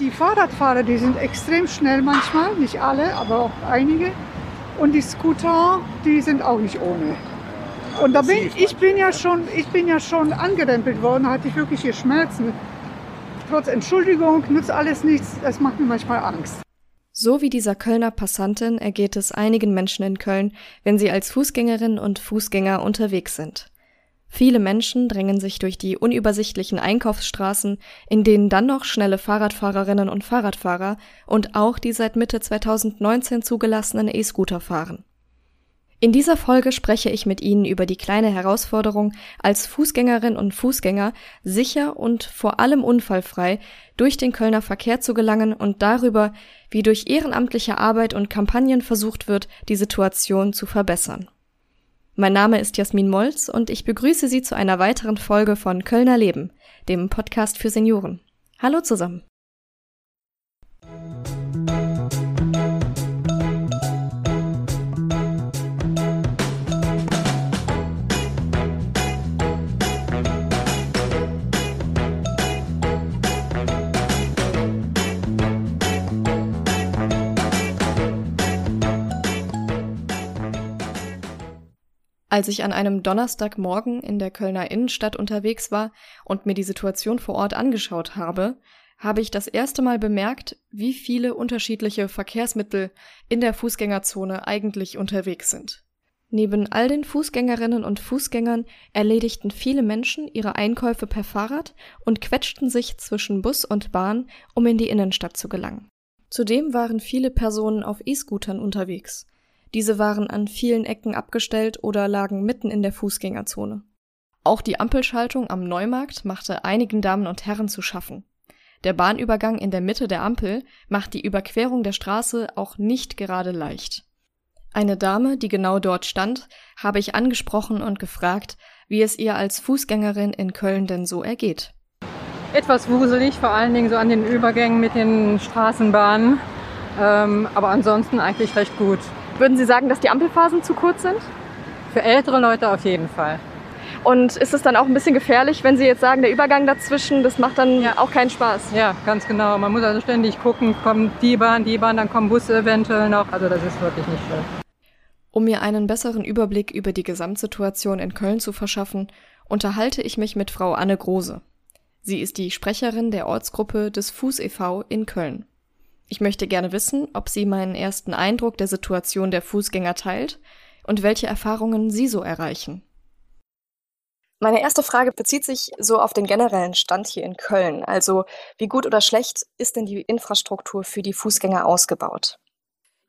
Die Fahrradfahrer, die sind extrem schnell manchmal, nicht alle, aber auch einige. Und die Scooter, die sind auch nicht ohne. Und da bin ich bin ja schon, ich bin ja schon angerempelt worden, da hatte ich wirklich hier Schmerzen. Trotz Entschuldigung nützt alles nichts, das macht mir manchmal Angst. So wie dieser Kölner Passantin ergeht es einigen Menschen in Köln, wenn sie als Fußgängerinnen und Fußgänger unterwegs sind. Viele Menschen drängen sich durch die unübersichtlichen Einkaufsstraßen, in denen dann noch schnelle Fahrradfahrerinnen und Fahrradfahrer und auch die seit Mitte 2019 zugelassenen E-Scooter fahren. In dieser Folge spreche ich mit Ihnen über die kleine Herausforderung, als Fußgängerin und Fußgänger sicher und vor allem unfallfrei durch den Kölner Verkehr zu gelangen und darüber, wie durch ehrenamtliche Arbeit und Kampagnen versucht wird, die Situation zu verbessern. Mein Name ist Jasmin Molz und ich begrüße Sie zu einer weiteren Folge von Kölner Leben, dem Podcast für Senioren. Hallo zusammen. Als ich an einem Donnerstagmorgen in der Kölner Innenstadt unterwegs war und mir die Situation vor Ort angeschaut habe, habe ich das erste Mal bemerkt, wie viele unterschiedliche Verkehrsmittel in der Fußgängerzone eigentlich unterwegs sind. Neben all den Fußgängerinnen und Fußgängern erledigten viele Menschen ihre Einkäufe per Fahrrad und quetschten sich zwischen Bus und Bahn, um in die Innenstadt zu gelangen. Zudem waren viele Personen auf E-Scootern unterwegs. Diese waren an vielen Ecken abgestellt oder lagen mitten in der Fußgängerzone. Auch die Ampelschaltung am Neumarkt machte einigen Damen und Herren zu schaffen. Der Bahnübergang in der Mitte der Ampel macht die Überquerung der Straße auch nicht gerade leicht. Eine Dame, die genau dort stand, habe ich angesprochen und gefragt, wie es ihr als Fußgängerin in Köln denn so ergeht. Etwas wuselig, vor allen Dingen so an den Übergängen mit den Straßenbahnen, ähm, aber ansonsten eigentlich recht gut. Würden Sie sagen, dass die Ampelphasen zu kurz sind? Für ältere Leute auf jeden Fall. Und ist es dann auch ein bisschen gefährlich, wenn Sie jetzt sagen, der Übergang dazwischen, das macht dann ja. auch keinen Spaß? Ja, ganz genau. Man muss also ständig gucken, kommt die Bahn, die Bahn, dann kommen Busse eventuell noch. Also das ist wirklich nicht schön. Um mir einen besseren Überblick über die Gesamtsituation in Köln zu verschaffen, unterhalte ich mich mit Frau Anne Grose. Sie ist die Sprecherin der Ortsgruppe des Fuß e.V. in Köln. Ich möchte gerne wissen, ob sie meinen ersten Eindruck der Situation der Fußgänger teilt und welche Erfahrungen sie so erreichen. Meine erste Frage bezieht sich so auf den generellen Stand hier in Köln. Also wie gut oder schlecht ist denn die Infrastruktur für die Fußgänger ausgebaut?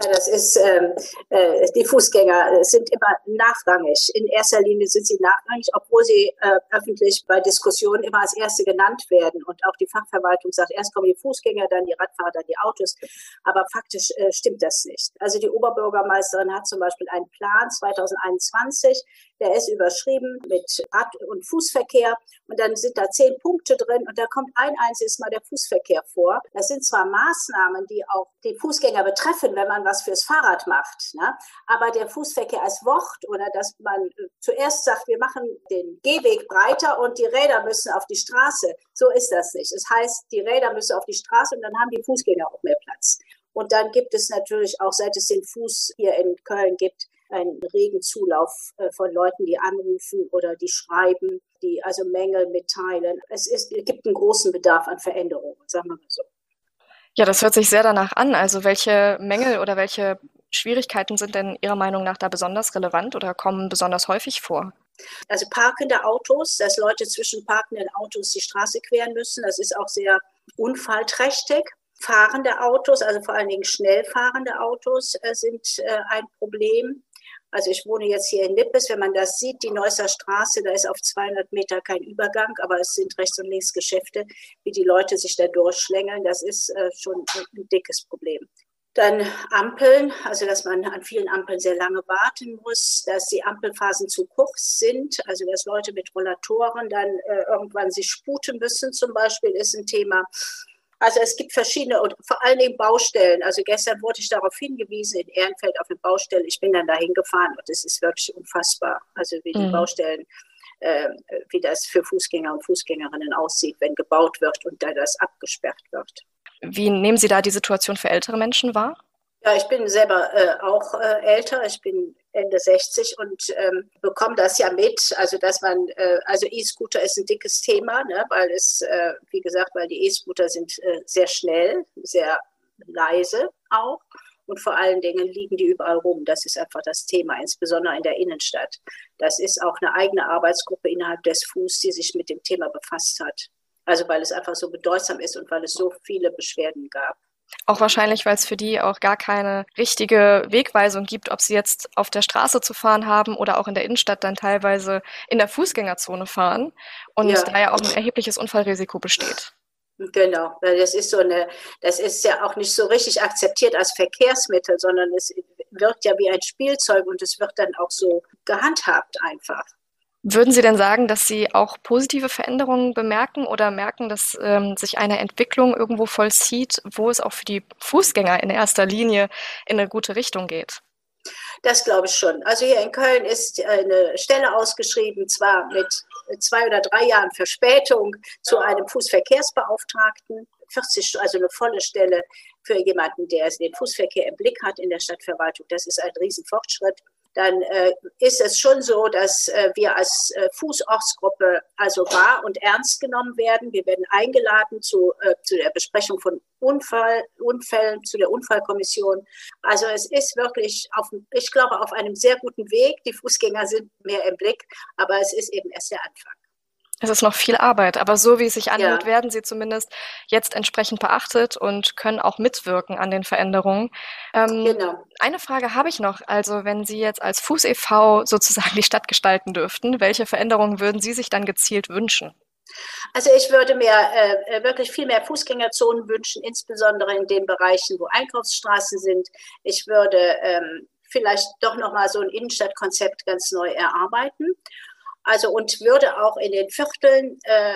Ja, das ist, ähm, äh, die Fußgänger sind immer nachrangig. In erster Linie sind sie nachrangig, obwohl sie äh, öffentlich bei Diskussionen immer als Erste genannt werden. Und auch die Fachverwaltung sagt, erst kommen die Fußgänger, dann die Radfahrer, dann die Autos. Aber faktisch äh, stimmt das nicht. Also die Oberbürgermeisterin hat zum Beispiel einen Plan 2021, der ist überschrieben mit Rad- und Fußverkehr. Und dann sind da zehn Punkte drin und da kommt ein einziges Mal der Fußverkehr vor. Das sind zwar Maßnahmen, die auch die Fußgänger betreffen, wenn man was fürs Fahrrad macht. Ne? Aber der Fußverkehr als Wort oder dass man äh, zuerst sagt, wir machen den Gehweg breiter und die Räder müssen auf die Straße. So ist das nicht. Das heißt, die Räder müssen auf die Straße und dann haben die Fußgänger auch mehr Platz. Und dann gibt es natürlich auch, seit es den Fuß hier in Köln gibt, einen regen Zulauf äh, von Leuten, die anrufen oder die schreiben, die also Mängel mitteilen. Es ist, es gibt einen großen Bedarf an Veränderungen, sagen wir mal so. Ja, das hört sich sehr danach an. Also welche Mängel oder welche Schwierigkeiten sind denn Ihrer Meinung nach da besonders relevant oder kommen besonders häufig vor? Also parkende Autos, dass Leute zwischen parkenden Autos die Straße queren müssen, das ist auch sehr unfallträchtig. Fahrende Autos, also vor allen Dingen schnell fahrende Autos, äh, sind äh, ein Problem. Also ich wohne jetzt hier in Nippes, wenn man das sieht, die Neusser Straße, da ist auf 200 Meter kein Übergang, aber es sind rechts und links Geschäfte, wie die Leute sich da durchschlängeln. Das ist äh, schon ein dickes Problem. Dann Ampeln, also dass man an vielen Ampeln sehr lange warten muss, dass die Ampelphasen zu kurz sind, also dass Leute mit Rollatoren dann äh, irgendwann sich sputen müssen, zum Beispiel, ist ein Thema. Also es gibt verschiedene und vor allen Dingen Baustellen. Also gestern wurde ich darauf hingewiesen in Ehrenfeld auf eine Baustelle. Ich bin dann dahin gefahren und es ist wirklich unfassbar. Also wie die mhm. Baustellen, äh, wie das für Fußgänger und Fußgängerinnen aussieht, wenn gebaut wird und da das abgesperrt wird. Wie nehmen Sie da die Situation für ältere Menschen wahr? Ja, ich bin selber äh, auch äh, älter. Ich bin Ende 60 und ähm, bekomme das ja mit. Also, dass man, äh, also E-Scooter ist ein dickes Thema, ne, weil es, äh, wie gesagt, weil die E-Scooter sind äh, sehr schnell, sehr leise auch. Und vor allen Dingen liegen die überall rum. Das ist einfach das Thema, insbesondere in der Innenstadt. Das ist auch eine eigene Arbeitsgruppe innerhalb des Fuß, die sich mit dem Thema befasst hat. Also weil es einfach so bedeutsam ist und weil es so viele Beschwerden gab. Auch wahrscheinlich, weil es für die auch gar keine richtige Wegweisung gibt, ob sie jetzt auf der Straße zu fahren haben oder auch in der Innenstadt dann teilweise in der Fußgängerzone fahren und ja. da ja auch ein erhebliches Unfallrisiko besteht. Genau, das ist so eine, das ist ja auch nicht so richtig akzeptiert als Verkehrsmittel, sondern es wirkt ja wie ein Spielzeug und es wird dann auch so gehandhabt einfach. Würden Sie denn sagen, dass Sie auch positive Veränderungen bemerken oder merken, dass ähm, sich eine Entwicklung irgendwo vollzieht, wo es auch für die Fußgänger in erster Linie in eine gute Richtung geht? Das glaube ich schon. Also hier in Köln ist eine Stelle ausgeschrieben, zwar mit zwei oder drei Jahren Verspätung zu einem Fußverkehrsbeauftragten. 40, also eine volle Stelle für jemanden, der den Fußverkehr im Blick hat in der Stadtverwaltung. Das ist ein Riesenfortschritt dann äh, ist es schon so, dass äh, wir als äh, Fußortsgruppe also wahr und ernst genommen werden. Wir werden eingeladen zu, äh, zu der Besprechung von Unfall, Unfällen, zu der Unfallkommission. Also es ist wirklich, auf, ich glaube, auf einem sehr guten Weg. Die Fußgänger sind mehr im Blick, aber es ist eben erst der Anfang. Es ist noch viel Arbeit, aber so wie es sich anhört, ja. werden sie zumindest jetzt entsprechend beachtet und können auch mitwirken an den Veränderungen. Ähm, genau. Eine Frage habe ich noch. Also wenn Sie jetzt als Fuß e.V. sozusagen die Stadt gestalten dürften, welche Veränderungen würden Sie sich dann gezielt wünschen? Also ich würde mir äh, äh, wirklich viel mehr Fußgängerzonen wünschen, insbesondere in den Bereichen, wo Einkaufsstraßen sind. Ich würde ähm, vielleicht doch noch mal so ein Innenstadtkonzept ganz neu erarbeiten also und würde auch in den Vierteln äh,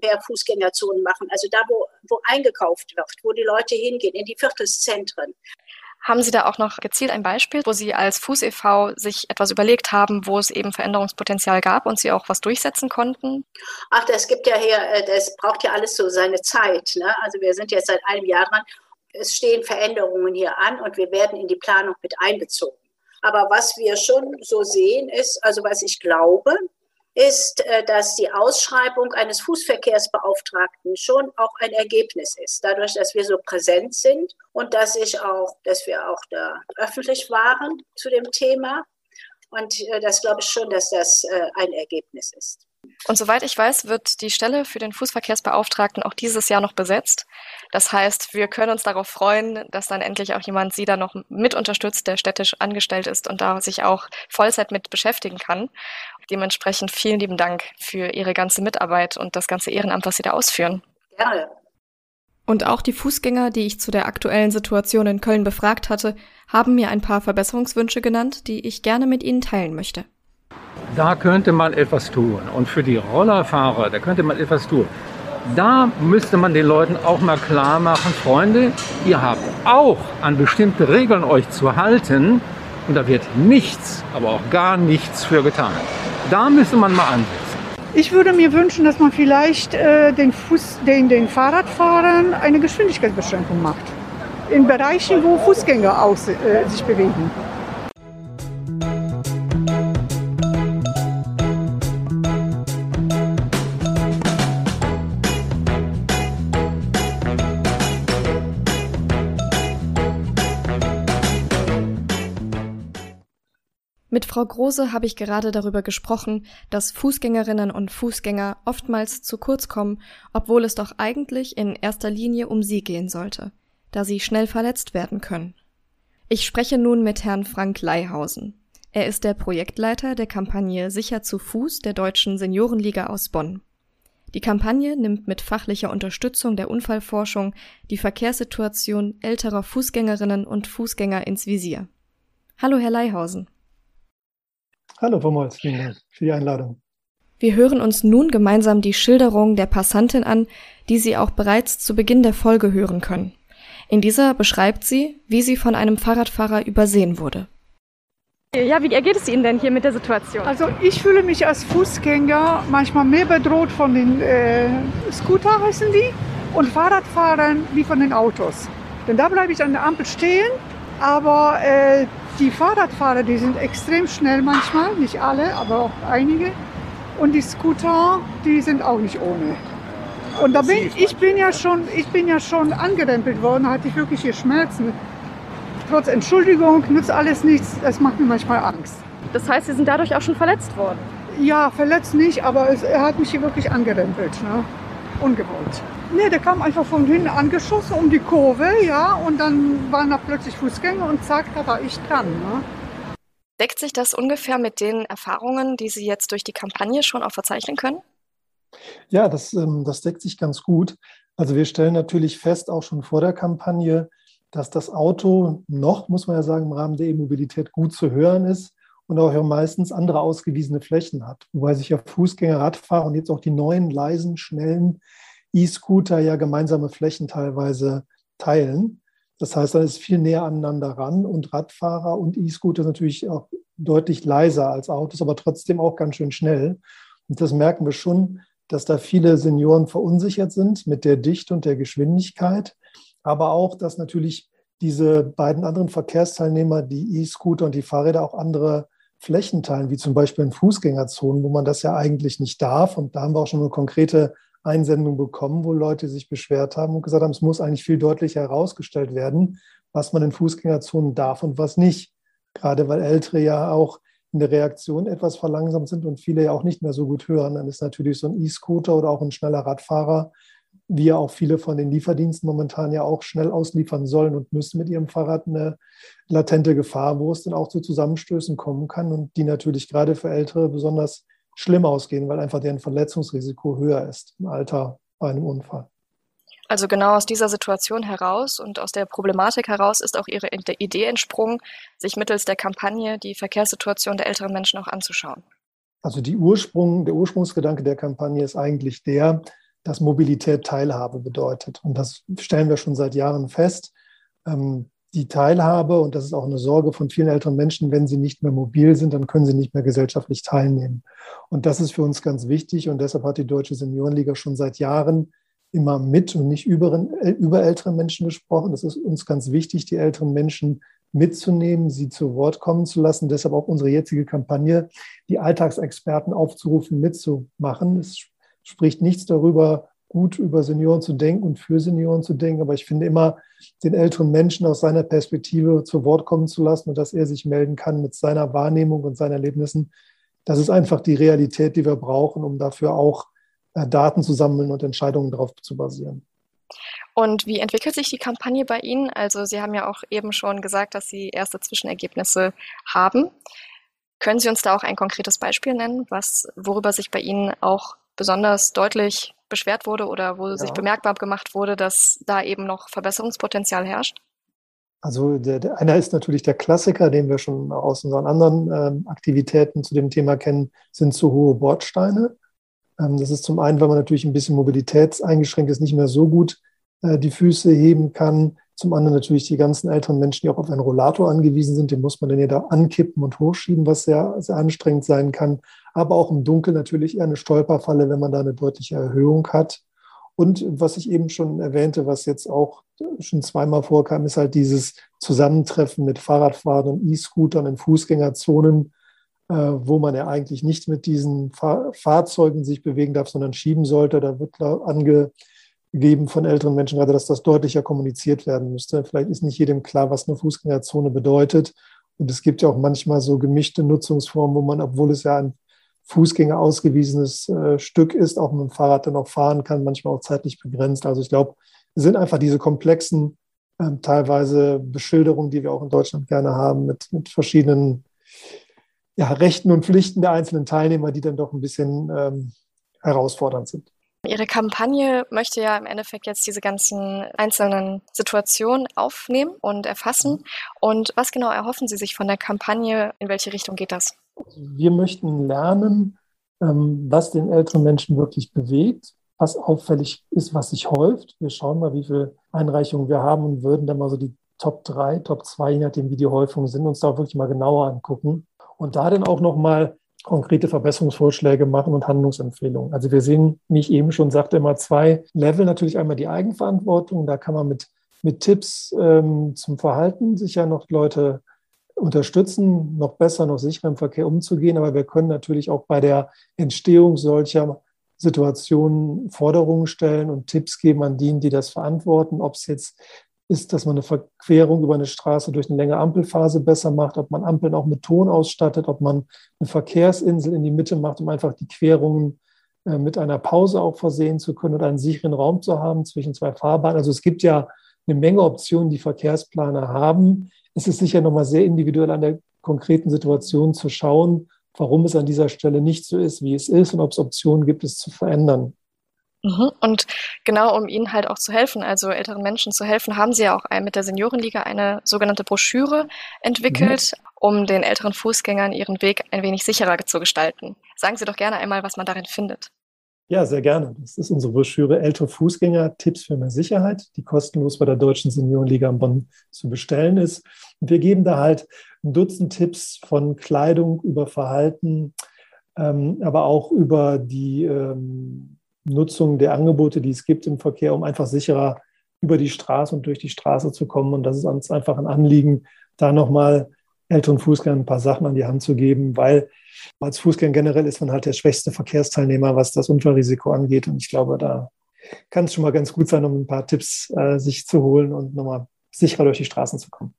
mehr Fußgängerzonen machen. Also da, wo, wo eingekauft wird, wo die Leute hingehen, in die Viertelszentren. Haben Sie da auch noch gezielt ein Beispiel, wo Sie als Fuß e.V. sich etwas überlegt haben, wo es eben Veränderungspotenzial gab und Sie auch was durchsetzen konnten? Ach, das gibt ja hier, äh, das braucht ja alles so seine Zeit. Ne? Also wir sind jetzt seit einem Jahr dran. Es stehen Veränderungen hier an und wir werden in die Planung mit einbezogen. Aber was wir schon so sehen ist, also was ich glaube, ist, äh, dass die Ausschreibung eines Fußverkehrsbeauftragten schon auch ein Ergebnis ist. Dadurch, dass wir so präsent sind und dass ich auch, dass wir auch da öffentlich waren zu dem Thema. Und äh, das glaube ich schon, dass das äh, ein Ergebnis ist. Und soweit ich weiß, wird die Stelle für den Fußverkehrsbeauftragten auch dieses Jahr noch besetzt. Das heißt, wir können uns darauf freuen, dass dann endlich auch jemand Sie da noch mit unterstützt, der städtisch angestellt ist und da sich auch Vollzeit mit beschäftigen kann. Dementsprechend vielen lieben Dank für Ihre ganze Mitarbeit und das ganze Ehrenamt, was Sie da ausführen. Gerne. Und auch die Fußgänger, die ich zu der aktuellen Situation in Köln befragt hatte, haben mir ein paar Verbesserungswünsche genannt, die ich gerne mit Ihnen teilen möchte. Da könnte man etwas tun. Und für die Rollerfahrer, da könnte man etwas tun. Da müsste man den Leuten auch mal klar machen, Freunde, ihr habt auch an bestimmte Regeln euch zu halten und da wird nichts, aber auch gar nichts für getan. Da müsste man mal ansetzen. Ich würde mir wünschen, dass man vielleicht äh, den, Fuß, den, den Fahrradfahrern eine Geschwindigkeitsbeschränkung macht. In Bereichen, wo Fußgänger aus, äh, sich bewegen. Mit Frau Große habe ich gerade darüber gesprochen, dass Fußgängerinnen und Fußgänger oftmals zu kurz kommen, obwohl es doch eigentlich in erster Linie um sie gehen sollte, da sie schnell verletzt werden können. Ich spreche nun mit Herrn Frank Leihausen. Er ist der Projektleiter der Kampagne Sicher zu Fuß der Deutschen Seniorenliga aus Bonn. Die Kampagne nimmt mit fachlicher Unterstützung der Unfallforschung die Verkehrssituation älterer Fußgängerinnen und Fußgänger ins Visier. Hallo, Herr Leihausen. Hallo Frau Molz, vielen Dank für die Einladung. Wir hören uns nun gemeinsam die Schilderung der Passantin an, die Sie auch bereits zu Beginn der Folge hören können. In dieser beschreibt sie, wie sie von einem Fahrradfahrer übersehen wurde. Ja, wie ergeht es Ihnen denn hier mit der Situation? Also ich fühle mich als Fußgänger manchmal mehr bedroht von den äh, Scooter, heißen die, und Fahrradfahrern wie von den Autos. Denn da bleibe ich an der Ampel stehen, aber äh, die Fahrradfahrer, die sind extrem schnell manchmal, nicht alle, aber auch einige. Und die Scooter, die sind auch nicht ohne. Und da bin ich bin ja schon, ich bin ja schon angerempelt worden, hatte ich wirklich hier Schmerzen. Trotz Entschuldigung nützt alles nichts, das macht mir manchmal Angst. Das heißt, Sie sind dadurch auch schon verletzt worden? Ja, verletzt nicht, aber es, er hat mich hier wirklich angerempelt. Ne? Ungewollt. Nee, der kam einfach von hinten angeschossen um die Kurve, ja, und dann waren da plötzlich Fußgänger und zack, da war ich dran. Ne? Deckt sich das ungefähr mit den Erfahrungen, die Sie jetzt durch die Kampagne schon auch verzeichnen können? Ja, das, ähm, das deckt sich ganz gut. Also wir stellen natürlich fest, auch schon vor der Kampagne, dass das Auto noch, muss man ja sagen, im Rahmen der E-Mobilität gut zu hören ist und auch meistens andere ausgewiesene Flächen hat. Wobei sich ja Fußgänger, Radfahrer und jetzt auch die neuen, leisen, schnellen E-Scooter ja gemeinsame Flächen teilweise teilen. Das heißt, dann ist viel näher aneinander ran und Radfahrer und E-Scooter natürlich auch deutlich leiser als Autos, aber trotzdem auch ganz schön schnell. Und das merken wir schon, dass da viele Senioren verunsichert sind mit der Dichte und der Geschwindigkeit, aber auch, dass natürlich diese beiden anderen Verkehrsteilnehmer, die E-Scooter und die Fahrräder, auch andere Flächen teilen, wie zum Beispiel in Fußgängerzonen, wo man das ja eigentlich nicht darf. Und da haben wir auch schon eine konkrete Einsendung bekommen, wo Leute sich beschwert haben und gesagt haben, es muss eigentlich viel deutlicher herausgestellt werden, was man in Fußgängerzonen darf und was nicht. Gerade weil Ältere ja auch in der Reaktion etwas verlangsamt sind und viele ja auch nicht mehr so gut hören, dann ist natürlich so ein E-Scooter oder auch ein schneller Radfahrer, wie ja auch viele von den Lieferdiensten momentan ja auch schnell ausliefern sollen und müssen mit ihrem Fahrrad eine latente Gefahr, wo es dann auch zu Zusammenstößen kommen kann und die natürlich gerade für Ältere besonders schlimm ausgehen, weil einfach deren Verletzungsrisiko höher ist im Alter bei einem Unfall. Also genau aus dieser Situation heraus und aus der Problematik heraus ist auch Ihre Idee entsprungen, sich mittels der Kampagne die Verkehrssituation der älteren Menschen auch anzuschauen. Also Ursprung, der Ursprungsgedanke der Kampagne ist eigentlich der, dass Mobilität Teilhabe bedeutet. Und das stellen wir schon seit Jahren fest. Ähm, die Teilhabe, und das ist auch eine Sorge von vielen älteren Menschen, wenn sie nicht mehr mobil sind, dann können sie nicht mehr gesellschaftlich teilnehmen. Und das ist für uns ganz wichtig. Und deshalb hat die Deutsche Seniorenliga schon seit Jahren immer mit und nicht über, äh, über ältere Menschen gesprochen. Das ist uns ganz wichtig, die älteren Menschen mitzunehmen, sie zu Wort kommen zu lassen. Deshalb auch unsere jetzige Kampagne, die Alltagsexperten aufzurufen, mitzumachen. Es spricht nichts darüber, gut über Senioren zu denken und für Senioren zu denken. Aber ich finde immer, den älteren Menschen aus seiner Perspektive zu Wort kommen zu lassen und dass er sich melden kann mit seiner Wahrnehmung und seinen Erlebnissen. Das ist einfach die Realität, die wir brauchen, um dafür auch äh, Daten zu sammeln und Entscheidungen darauf zu basieren. Und wie entwickelt sich die Kampagne bei Ihnen? Also Sie haben ja auch eben schon gesagt, dass Sie erste Zwischenergebnisse haben. Können Sie uns da auch ein konkretes Beispiel nennen, was, worüber sich bei Ihnen auch besonders deutlich beschwert wurde oder wo ja. sich bemerkbar gemacht wurde, dass da eben noch Verbesserungspotenzial herrscht? Also der, der, einer ist natürlich der Klassiker, den wir schon aus unseren anderen ähm, Aktivitäten zu dem Thema kennen, sind zu hohe Bordsteine. Ähm, das ist zum einen, weil man natürlich ein bisschen mobilitätseingeschränkt ist, nicht mehr so gut äh, die Füße heben kann. Zum anderen natürlich die ganzen älteren Menschen, die auch auf einen Rollator angewiesen sind, den muss man dann ja da ankippen und hochschieben, was sehr, sehr anstrengend sein kann. Aber auch im Dunkeln natürlich eher eine Stolperfalle, wenn man da eine deutliche Erhöhung hat. Und was ich eben schon erwähnte, was jetzt auch schon zweimal vorkam, ist halt dieses Zusammentreffen mit Fahrradfahrern und E-Scootern in Fußgängerzonen, äh, wo man ja eigentlich nicht mit diesen Fahr Fahrzeugen sich bewegen darf, sondern schieben sollte. Da wird angegeben von älteren Menschen gerade, dass das deutlicher kommuniziert werden müsste. Vielleicht ist nicht jedem klar, was eine Fußgängerzone bedeutet. Und es gibt ja auch manchmal so gemischte Nutzungsformen, wo man, obwohl es ja ein Fußgänger ausgewiesenes äh, Stück ist, auch mit dem Fahrrad dann auch fahren kann, manchmal auch zeitlich begrenzt. Also ich glaube, es sind einfach diese komplexen, ähm, teilweise Beschilderungen, die wir auch in Deutschland gerne haben, mit, mit verschiedenen ja, Rechten und Pflichten der einzelnen Teilnehmer, die dann doch ein bisschen ähm, herausfordernd sind. Ihre Kampagne möchte ja im Endeffekt jetzt diese ganzen einzelnen Situationen aufnehmen und erfassen. Mhm. Und was genau erhoffen Sie sich von der Kampagne? In welche Richtung geht das? Wir möchten lernen, ähm, was den älteren Menschen wirklich bewegt, was auffällig ist, was sich häuft. Wir schauen mal, wie viele Einreichungen wir haben und würden dann mal so die Top 3, Top 2, je nachdem, wie die Häufungen sind, uns da wirklich mal genauer angucken und da dann auch nochmal konkrete Verbesserungsvorschläge machen und Handlungsempfehlungen. Also wir sehen, wie ich eben schon sagte, immer zwei Level. Natürlich einmal die Eigenverantwortung. Da kann man mit, mit Tipps ähm, zum Verhalten sicher noch Leute unterstützen, noch besser, noch sicherer im Verkehr umzugehen. Aber wir können natürlich auch bei der Entstehung solcher Situationen Forderungen stellen und Tipps geben an diejenigen, die das verantworten, ob es jetzt ist, dass man eine Verquerung über eine Straße durch eine längere Ampelphase besser macht, ob man Ampeln auch mit Ton ausstattet, ob man eine Verkehrsinsel in die Mitte macht, um einfach die Querungen äh, mit einer Pause auch versehen zu können oder einen sicheren Raum zu haben zwischen zwei Fahrbahnen. Also es gibt ja eine Menge Optionen, die Verkehrsplaner haben. Es ist sicher nochmal sehr individuell an der konkreten Situation zu schauen, warum es an dieser Stelle nicht so ist, wie es ist und ob es Optionen gibt, es zu verändern. Mhm. Und genau um ihnen halt auch zu helfen, also älteren Menschen zu helfen, haben sie ja auch mit der Seniorenliga eine sogenannte Broschüre entwickelt, mhm. um den älteren Fußgängern ihren Weg ein wenig sicherer zu gestalten. Sagen Sie doch gerne einmal, was man darin findet. Ja, sehr gerne. Das ist unsere Broschüre Ältere Fußgänger, Tipps für mehr Sicherheit, die kostenlos bei der Deutschen Seniorenliga in Bonn zu bestellen ist. Und wir geben da halt ein Dutzend Tipps von Kleidung über Verhalten, ähm, aber auch über die ähm, Nutzung der Angebote, die es gibt im Verkehr, um einfach sicherer über die Straße und durch die Straße zu kommen. Und das ist uns einfach ein Anliegen, da nochmal älteren Fußgängern ein paar Sachen an die Hand zu geben, weil als Fußgänger generell ist man halt der schwächste Verkehrsteilnehmer, was das Unfallrisiko angeht. Und ich glaube, da kann es schon mal ganz gut sein, um ein paar Tipps äh, sich zu holen und nochmal sicherer durch die Straßen zu kommen.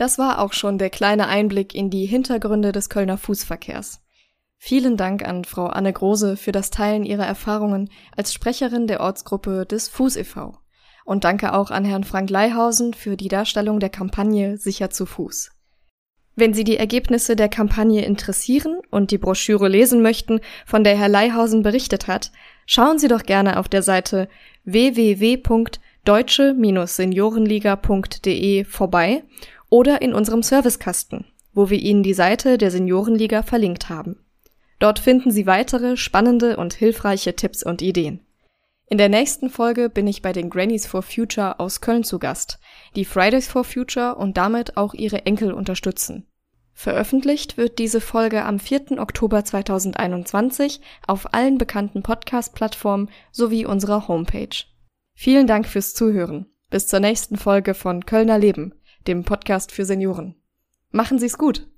Das war auch schon der kleine Einblick in die Hintergründe des Kölner Fußverkehrs. Vielen Dank an Frau Anne Große für das Teilen ihrer Erfahrungen als Sprecherin der Ortsgruppe des Fuß e.V. Und danke auch an Herrn Frank Leihausen für die Darstellung der Kampagne Sicher zu Fuß. Wenn Sie die Ergebnisse der Kampagne interessieren und die Broschüre lesen möchten, von der Herr Leihausen berichtet hat, schauen Sie doch gerne auf der Seite www.deutsche-seniorenliga.de vorbei oder in unserem Servicekasten, wo wir Ihnen die Seite der Seniorenliga verlinkt haben. Dort finden Sie weitere spannende und hilfreiche Tipps und Ideen. In der nächsten Folge bin ich bei den Grannies for Future aus Köln zu Gast, die Fridays for Future und damit auch ihre Enkel unterstützen. Veröffentlicht wird diese Folge am 4. Oktober 2021 auf allen bekannten Podcast-Plattformen sowie unserer Homepage. Vielen Dank fürs Zuhören. Bis zur nächsten Folge von Kölner Leben dem Podcast für Senioren. Machen Sie's gut!